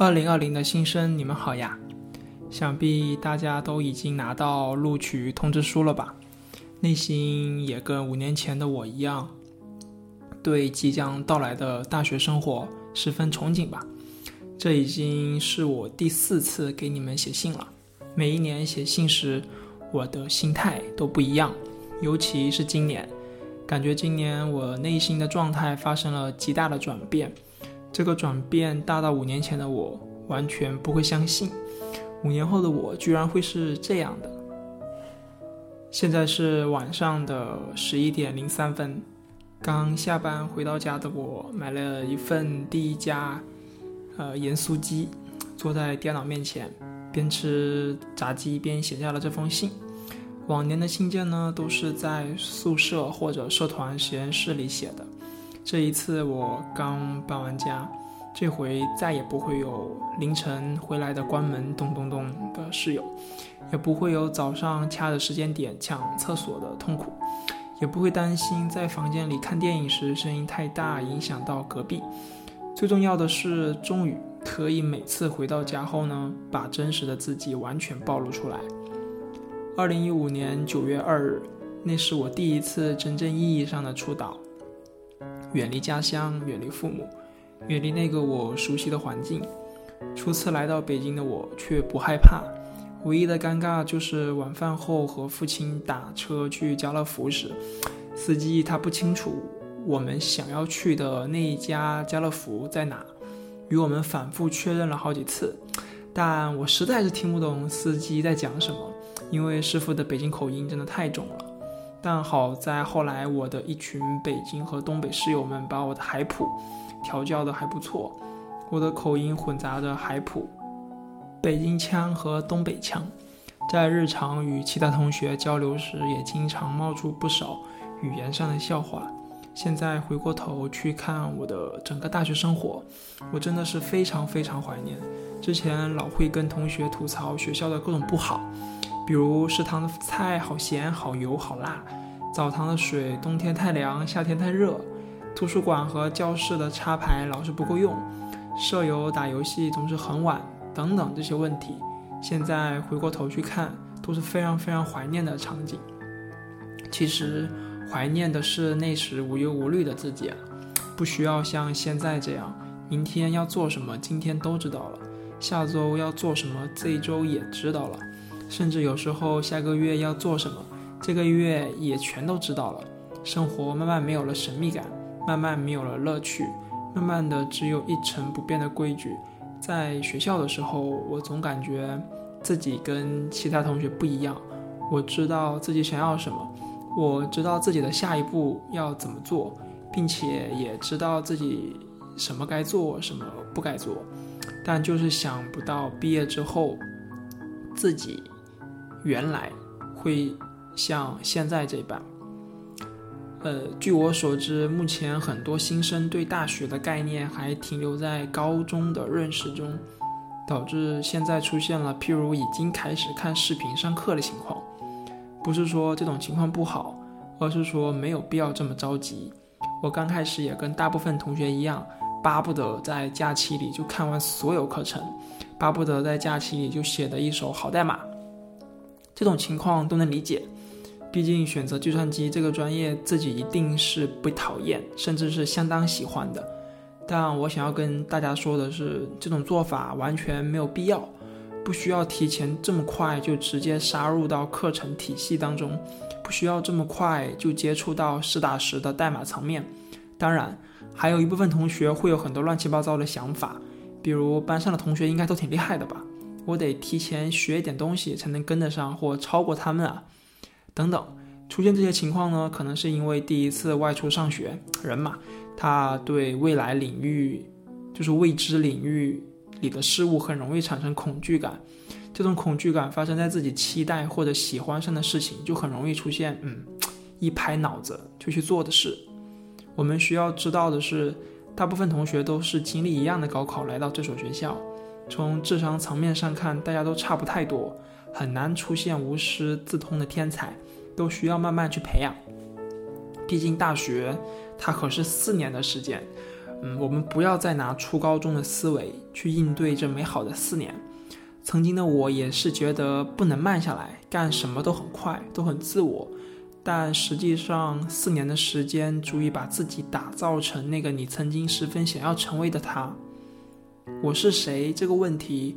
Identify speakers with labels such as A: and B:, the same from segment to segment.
A: 二零二零的新生，你们好呀！想必大家都已经拿到录取通知书了吧？内心也跟五年前的我一样，对即将到来的大学生活十分憧憬吧？这已经是我第四次给你们写信了。每一年写信时，我的心态都不一样，尤其是今年，感觉今年我内心的状态发生了极大的转变。这个转变大到五年前的我完全不会相信，五年后的我居然会是这样的。现在是晚上的十一点零三分，刚下班回到家的我买了一份第一家，呃盐酥鸡，坐在电脑面前，边吃炸鸡边写下了这封信。往年的信件呢，都是在宿舍或者社团实验室里写的。这一次我刚搬完家，这回再也不会有凌晨回来的关门咚咚咚的室友，也不会有早上掐着时间点抢厕所的痛苦，也不会担心在房间里看电影时声音太大影响到隔壁。最重要的是，终于可以每次回到家后呢，把真实的自己完全暴露出来。二零一五年九月二日，那是我第一次真正意义上的出岛。远离家乡，远离父母，远离那个我熟悉的环境。初次来到北京的我却不害怕，唯一的尴尬就是晚饭后和父亲打车去家乐福时，司机他不清楚我们想要去的那一家家乐福在哪，与我们反复确认了好几次，但我实在是听不懂司机在讲什么，因为师傅的北京口音真的太重了。但好在后来，我的一群北京和东北室友们把我的海普调教的还不错，我的口音混杂着海普、北京腔和东北腔，在日常与其他同学交流时，也经常冒出不少语言上的笑话。现在回过头去看我的整个大学生活，我真的是非常非常怀念。之前老会跟同学吐槽学校的各种不好。比如食堂的菜好咸、好油、好辣；澡堂的水冬天太凉、夏天太热；图书馆和教室的插排老是不够用；舍友打游戏总是很晚，等等这些问题，现在回过头去看，都是非常非常怀念的场景。其实怀念的是那时无忧无虑的自己，不需要像现在这样，明天要做什么，今天都知道了；下周要做什么，这一周也知道了。甚至有时候下个月要做什么，这个月也全都知道了。生活慢慢没有了神秘感，慢慢没有了乐趣，慢慢的只有一成不变的规矩。在学校的时候，我总感觉自己跟其他同学不一样。我知道自己想要什么，我知道自己的下一步要怎么做，并且也知道自己什么该做，什么不该做。但就是想不到毕业之后，自己。原来会像现在这般。呃，据我所知，目前很多新生对大学的概念还停留在高中的认识中，导致现在出现了譬如已经开始看视频上课的情况。不是说这种情况不好，而是说没有必要这么着急。我刚开始也跟大部分同学一样，巴不得在假期里就看完所有课程，巴不得在假期里就写的一手好代码。这种情况都能理解，毕竟选择计算机这个专业，自己一定是不讨厌，甚至是相当喜欢的。但我想要跟大家说的是，这种做法完全没有必要，不需要提前这么快就直接杀入到课程体系当中，不需要这么快就接触到实打实的代码层面。当然，还有一部分同学会有很多乱七八糟的想法，比如班上的同学应该都挺厉害的吧。我得提前学一点东西才能跟得上或超过他们啊，等等，出现这些情况呢，可能是因为第一次外出上学，人嘛，他对未来领域，就是未知领域里的事物很容易产生恐惧感，这种恐惧感发生在自己期待或者喜欢上的事情，就很容易出现，嗯，一拍脑子就去做的事。我们需要知道的是，大部分同学都是经历一样的高考来到这所学校。从智商层面上看，大家都差不太多，很难出现无师自通的天才，都需要慢慢去培养。毕竟大学它可是四年的时间，嗯，我们不要再拿初高中的思维去应对这美好的四年。曾经的我也是觉得不能慢下来，干什么都很快，都很自我。但实际上，四年的时间足以把自己打造成那个你曾经十分想要成为的他。我是谁？这个问题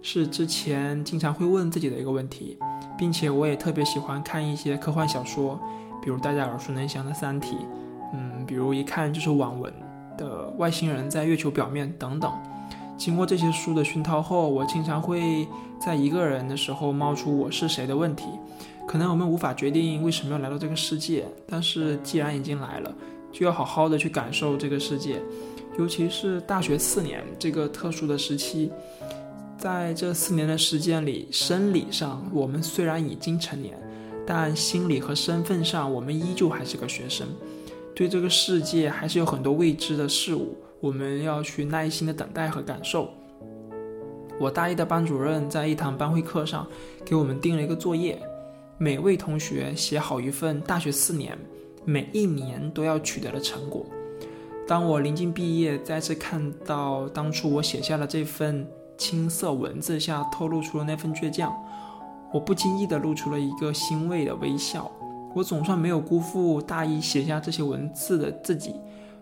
A: 是之前经常会问自己的一个问题，并且我也特别喜欢看一些科幻小说，比如大家耳熟能详的《三体》，嗯，比如一看就是网文的《外星人在月球表面》等等。经过这些书的熏陶后，我经常会在一个人的时候冒出“我是谁”的问题。可能我们无法决定为什么要来到这个世界，但是既然已经来了，就要好好的去感受这个世界。尤其是大学四年这个特殊的时期，在这四年的时间里，生理上我们虽然已经成年，但心理和身份上我们依旧还是个学生，对这个世界还是有很多未知的事物。我们要去耐心的等待和感受。我大一的班主任在一堂班会课上给我们定了一个作业，每位同学写好一份大学四年每一年都要取得的成果。当我临近毕业，再次看到当初我写下的这份青涩文字下透露出的那份倔强，我不经意的露出了一个欣慰的微笑。我总算没有辜负大一写下这些文字的自己。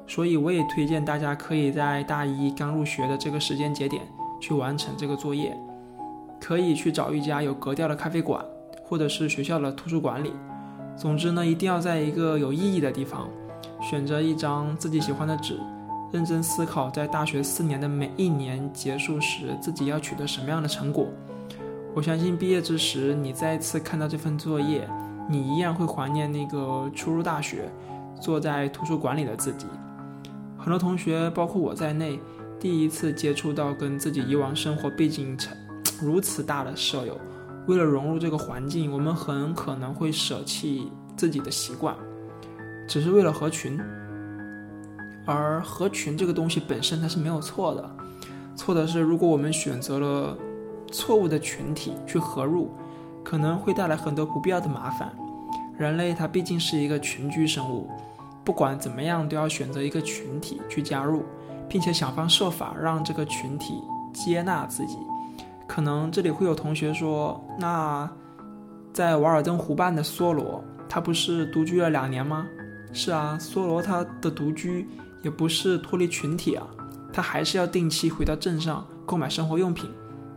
A: 所以我也推荐大家可以在大一刚入学的这个时间节点去完成这个作业，可以去找一家有格调的咖啡馆，或者是学校的图书馆里。总之呢，一定要在一个有意义的地方，选择一张自己喜欢的纸，认真思考在大学四年的每一年结束时自己要取得什么样的成果。我相信毕业之时，你再次看到这份作业，你一样会怀念那个初入大学，坐在图书馆里的自己。很多同学，包括我在内，第一次接触到跟自己以往生活背景成如此大的舍友，为了融入这个环境，我们很可能会舍弃自己的习惯，只是为了合群。而合群这个东西本身它是没有错的，错的是如果我们选择了错误的群体去合入，可能会带来很多不必要的麻烦。人类它毕竟是一个群居生物。不管怎么样，都要选择一个群体去加入，并且想方设法让这个群体接纳自己。可能这里会有同学说：“那在瓦尔登湖畔的梭罗，他不是独居了两年吗？”是啊，梭罗他的独居也不是脱离群体啊，他还是要定期回到镇上购买生活用品，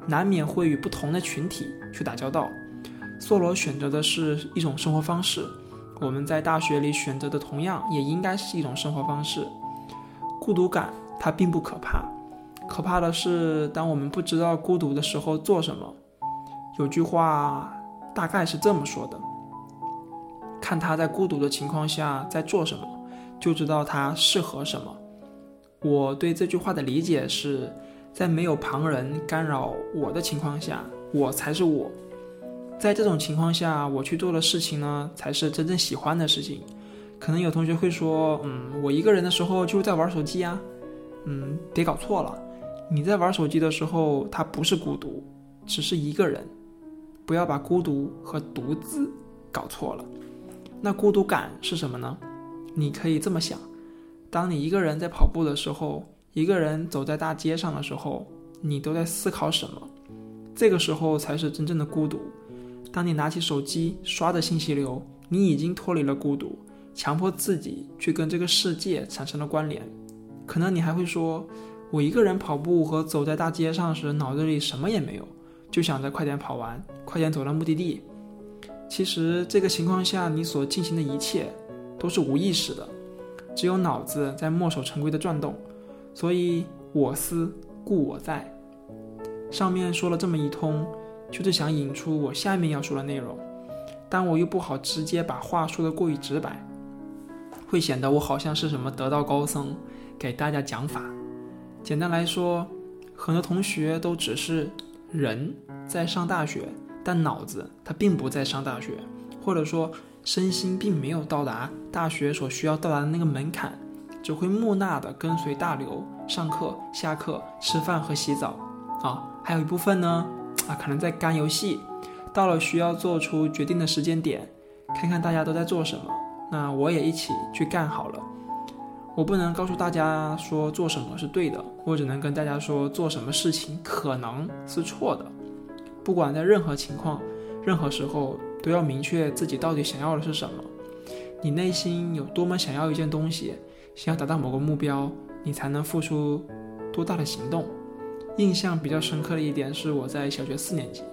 A: 难免会与不同的群体去打交道。梭罗选择的是一种生活方式。我们在大学里选择的同样也应该是一种生活方式。孤独感它并不可怕，可怕的是当我们不知道孤独的时候做什么。有句话大概是这么说的：看他在孤独的情况下在做什么，就知道他适合什么。我对这句话的理解是，在没有旁人干扰我的情况下，我才是我。在这种情况下，我去做的事情呢，才是真正喜欢的事情。可能有同学会说，嗯，我一个人的时候就是在玩手机啊。嗯，别搞错了，你在玩手机的时候，它不是孤独，只是一个人。不要把孤独和独自搞错了。那孤独感是什么呢？你可以这么想：当你一个人在跑步的时候，一个人走在大街上的时候，你都在思考什么？这个时候才是真正的孤独。当你拿起手机刷着信息流，你已经脱离了孤独，强迫自己去跟这个世界产生了关联。可能你还会说，我一个人跑步和走在大街上时，脑子里什么也没有，就想着快点跑完，快点走到目的地。其实这个情况下，你所进行的一切都是无意识的，只有脑子在墨守成规的转动。所以我思故我在。上面说了这么一通。就是想引出我下面要说的内容，但我又不好直接把话说得过于直白，会显得我好像是什么得道高僧，给大家讲法。简单来说，很多同学都只是人在上大学，但脑子他并不在上大学，或者说身心并没有到达大学所需要到达的那个门槛，只会木讷的跟随大流上课、下课、吃饭和洗澡啊，还有一部分呢。啊，可能在干游戏，到了需要做出决定的时间点，看看大家都在做什么，那我也一起去干好了。我不能告诉大家说做什么是对的，我只能跟大家说做什么事情可能是错的。不管在任何情况、任何时候，都要明确自己到底想要的是什么。你内心有多么想要一件东西，想要达到某个目标，你才能付出多大的行动。印象比较深刻的一点是我在小学四年级，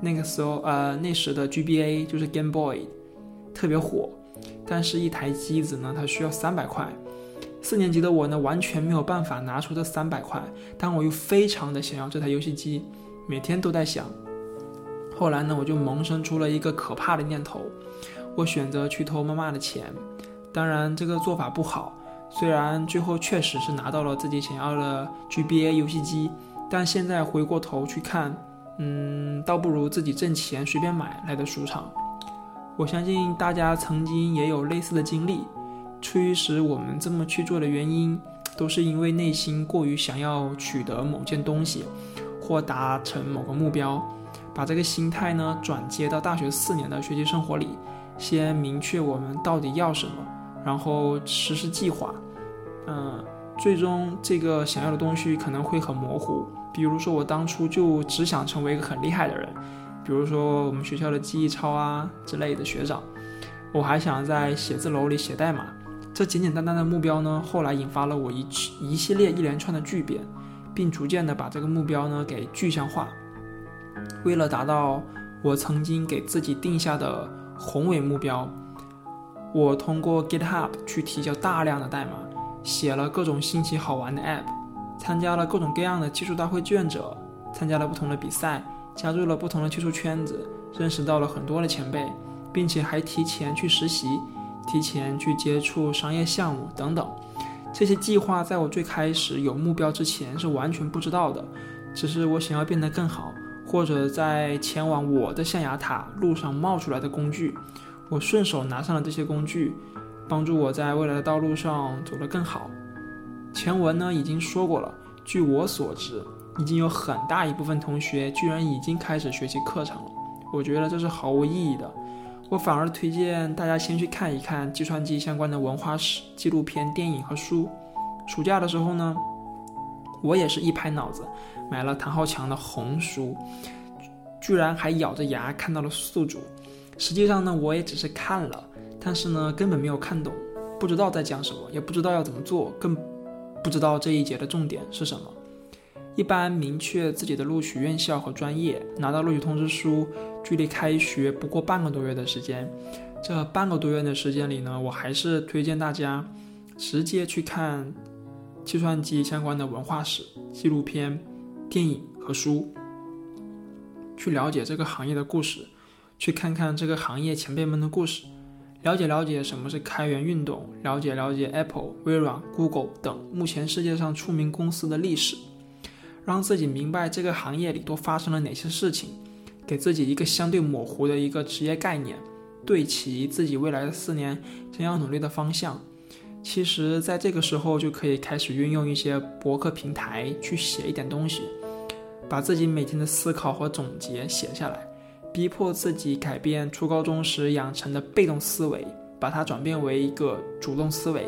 A: 那个时候，呃，那时的 GBA 就是 Game Boy，特别火，但是一台机子呢，它需要三百块。四年级的我呢，完全没有办法拿出这三百块，但我又非常的想要这台游戏机，每天都在想。后来呢，我就萌生出了一个可怕的念头，我选择去偷妈妈的钱。当然，这个做法不好，虽然最后确实是拿到了自己想要的 GBA 游戏机，但现在回过头去看，嗯，倒不如自己挣钱随便买来的舒畅。我相信大家曾经也有类似的经历。驱使我们这么去做的原因，都是因为内心过于想要取得某件东西，或达成某个目标。把这个心态呢转接到大学四年的学习生活里，先明确我们到底要什么，然后实施计划。嗯，最终这个想要的东西可能会很模糊。比如说，我当初就只想成为一个很厉害的人，比如说我们学校的记忆超啊之类的学长。我还想在写字楼里写代码。这简简单单的目标呢，后来引发了我一一系列一连串的巨变，并逐渐的把这个目标呢给具象化。为了达到我曾经给自己定下的宏伟目标，我通过 GitHub 去提交大量的代码，写了各种新奇好玩的 App，参加了各种各样的技术大会志愿者，参加了不同的比赛，加入了不同的技术圈子，认识到了很多的前辈，并且还提前去实习。提前去接触商业项目等等，这些计划在我最开始有目标之前是完全不知道的，只是我想要变得更好，或者在前往我的象牙塔路上冒出来的工具，我顺手拿上了这些工具，帮助我在未来的道路上走得更好。前文呢已经说过了，据我所知，已经有很大一部分同学居然已经开始学习课程了，我觉得这是毫无意义的。我反而推荐大家先去看一看计算机相关的文化史、纪录片、电影和书。暑假的时候呢，我也是一拍脑子买了谭浩强的《红书》，居然还咬着牙看到了宿主。实际上呢，我也只是看了，但是呢，根本没有看懂，不知道在讲什么，也不知道要怎么做，更不知道这一节的重点是什么。一般明确自己的录取院校和专业，拿到录取通知书。距离开学不过半个多月的时间，这半个多月的时间里呢，我还是推荐大家直接去看计算机相关的文化史、纪录片、电影和书，去了解这个行业的故事，去看看这个行业前辈们的故事，了解了解什么是开源运动，了解了解 Apple、微软、Google 等目前世界上出名公司的历史，让自己明白这个行业里都发生了哪些事情。给自己一个相对模糊的一个职业概念，对齐自己未来的四年将要努力的方向。其实，在这个时候就可以开始运用一些博客平台去写一点东西，把自己每天的思考和总结写下来，逼迫自己改变初高中时养成的被动思维，把它转变为一个主动思维，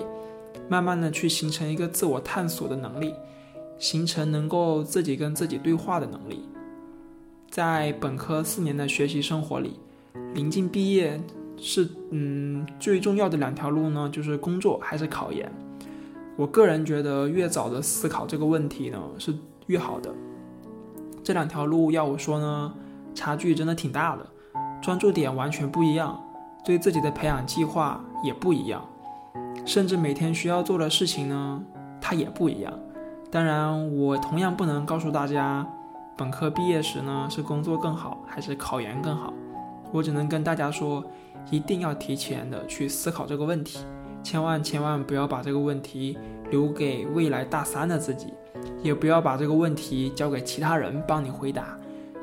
A: 慢慢的去形成一个自我探索的能力，形成能够自己跟自己对话的能力。在本科四年的学习生活里，临近毕业是嗯最重要的两条路呢，就是工作还是考研。我个人觉得越早的思考这个问题呢是越好的。这两条路要我说呢，差距真的挺大的，专注点完全不一样，对自己的培养计划也不一样，甚至每天需要做的事情呢，它也不一样。当然，我同样不能告诉大家。本科毕业时呢，是工作更好还是考研更好？我只能跟大家说，一定要提前的去思考这个问题，千万千万不要把这个问题留给未来大三的自己，也不要把这个问题交给其他人帮你回答，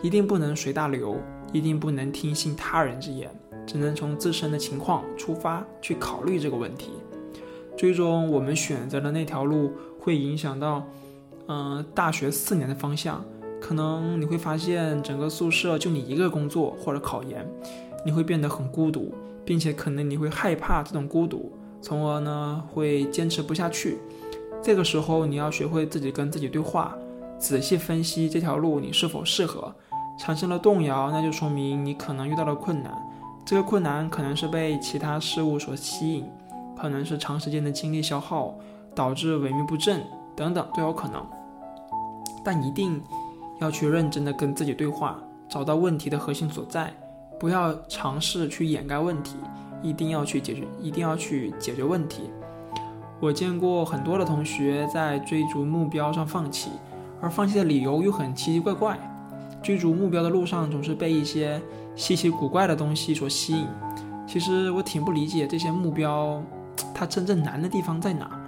A: 一定不能随大流，一定不能听信他人之言，只能从自身的情况出发去考虑这个问题。最终我们选择的那条路会影响到，嗯，大学四年的方向。可能你会发现，整个宿舍就你一个工作或者考研，你会变得很孤独，并且可能你会害怕这种孤独，从而呢会坚持不下去。这个时候你要学会自己跟自己对话，仔细分析这条路你是否适合。产生了动摇，那就说明你可能遇到了困难。这个困难可能是被其他事物所吸引，可能是长时间的精力消耗导致萎靡不振等等都有可能。但一定要去认真的跟自己对话，找到问题的核心所在，不要尝试去掩盖问题，一定要去解决，一定要去解决问题。我见过很多的同学在追逐目标上放弃，而放弃的理由又很奇奇怪怪。追逐目标的路上，总是被一些稀奇古怪的东西所吸引。其实我挺不理解这些目标，它真正难的地方在哪？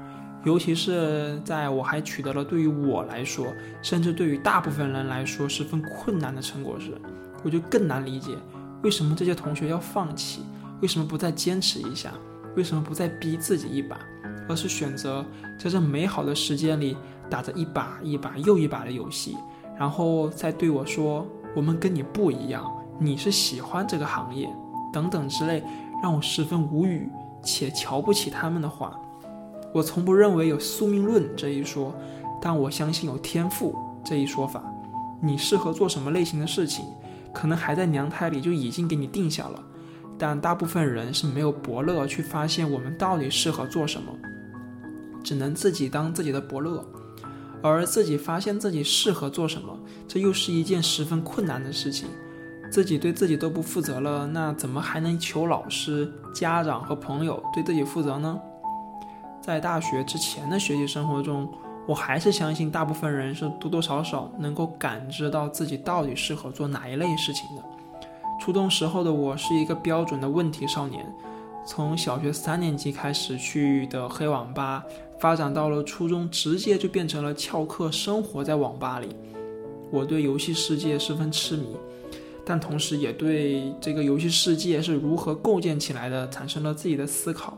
A: 尤其是在我还取得了对于我来说，甚至对于大部分人来说十分困难的成果时，我就更难理解为什么这些同学要放弃，为什么不再坚持一下，为什么不再逼自己一把，而是选择在这美好的时间里打着一把一把又一把的游戏。然后再对我说：“我们跟你不一样，你是喜欢这个行业，等等之类，让我十分无语且瞧不起他们的话。我从不认为有宿命论这一说，但我相信有天赋这一说法。你适合做什么类型的事情，可能还在娘胎里就已经给你定下了。但大部分人是没有伯乐去发现我们到底适合做什么，只能自己当自己的伯乐。”而自己发现自己适合做什么，这又是一件十分困难的事情。自己对自己都不负责了，那怎么还能求老师、家长和朋友对自己负责呢？在大学之前的学习生活中，我还是相信大部分人是多多少少能够感知到自己到底适合做哪一类事情的。初中时候的我是一个标准的问题少年，从小学三年级开始去的黑网吧。发展到了初中，直接就变成了翘课，生活在网吧里。我对游戏世界十分痴迷，但同时也对这个游戏世界是如何构建起来的产生了自己的思考。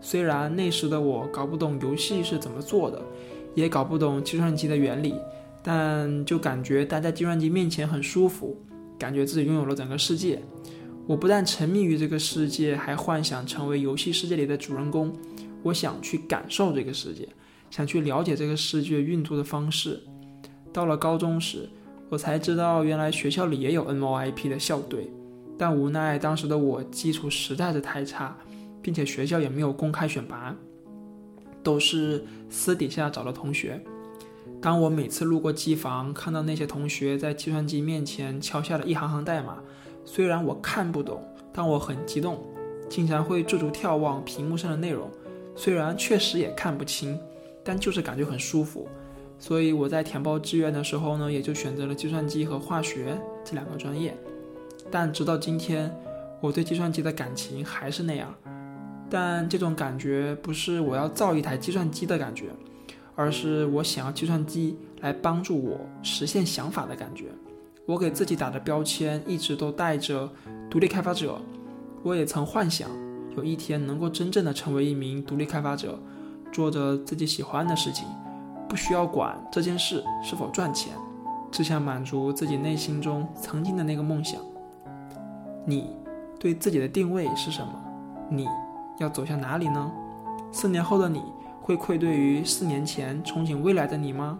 A: 虽然那时的我搞不懂游戏是怎么做的，也搞不懂计算机的原理，但就感觉待在计算机面前很舒服，感觉自己拥有了整个世界。我不但沉迷于这个世界，还幻想成为游戏世界里的主人公。我想去感受这个世界，想去了解这个世界运作的方式。到了高中时，我才知道原来学校里也有 NOIP 的校队，但无奈当时的我基础实在是太差，并且学校也没有公开选拔，都是私底下找的同学。当我每次路过机房，看到那些同学在计算机面前敲下了一行行代码，虽然我看不懂，但我很激动，经常会驻足眺望屏幕上的内容。虽然确实也看不清，但就是感觉很舒服，所以我在填报志愿的时候呢，也就选择了计算机和化学这两个专业。但直到今天，我对计算机的感情还是那样。但这种感觉不是我要造一台计算机的感觉，而是我想要计算机来帮助我实现想法的感觉。我给自己打的标签一直都带着独立开发者，我也曾幻想。有一天能够真正的成为一名独立开发者，做着自己喜欢的事情，不需要管这件事是否赚钱，只想满足自己内心中曾经的那个梦想。你对自己的定位是什么？你要走向哪里呢？四年后的你会愧对于四年前憧憬未来的你吗？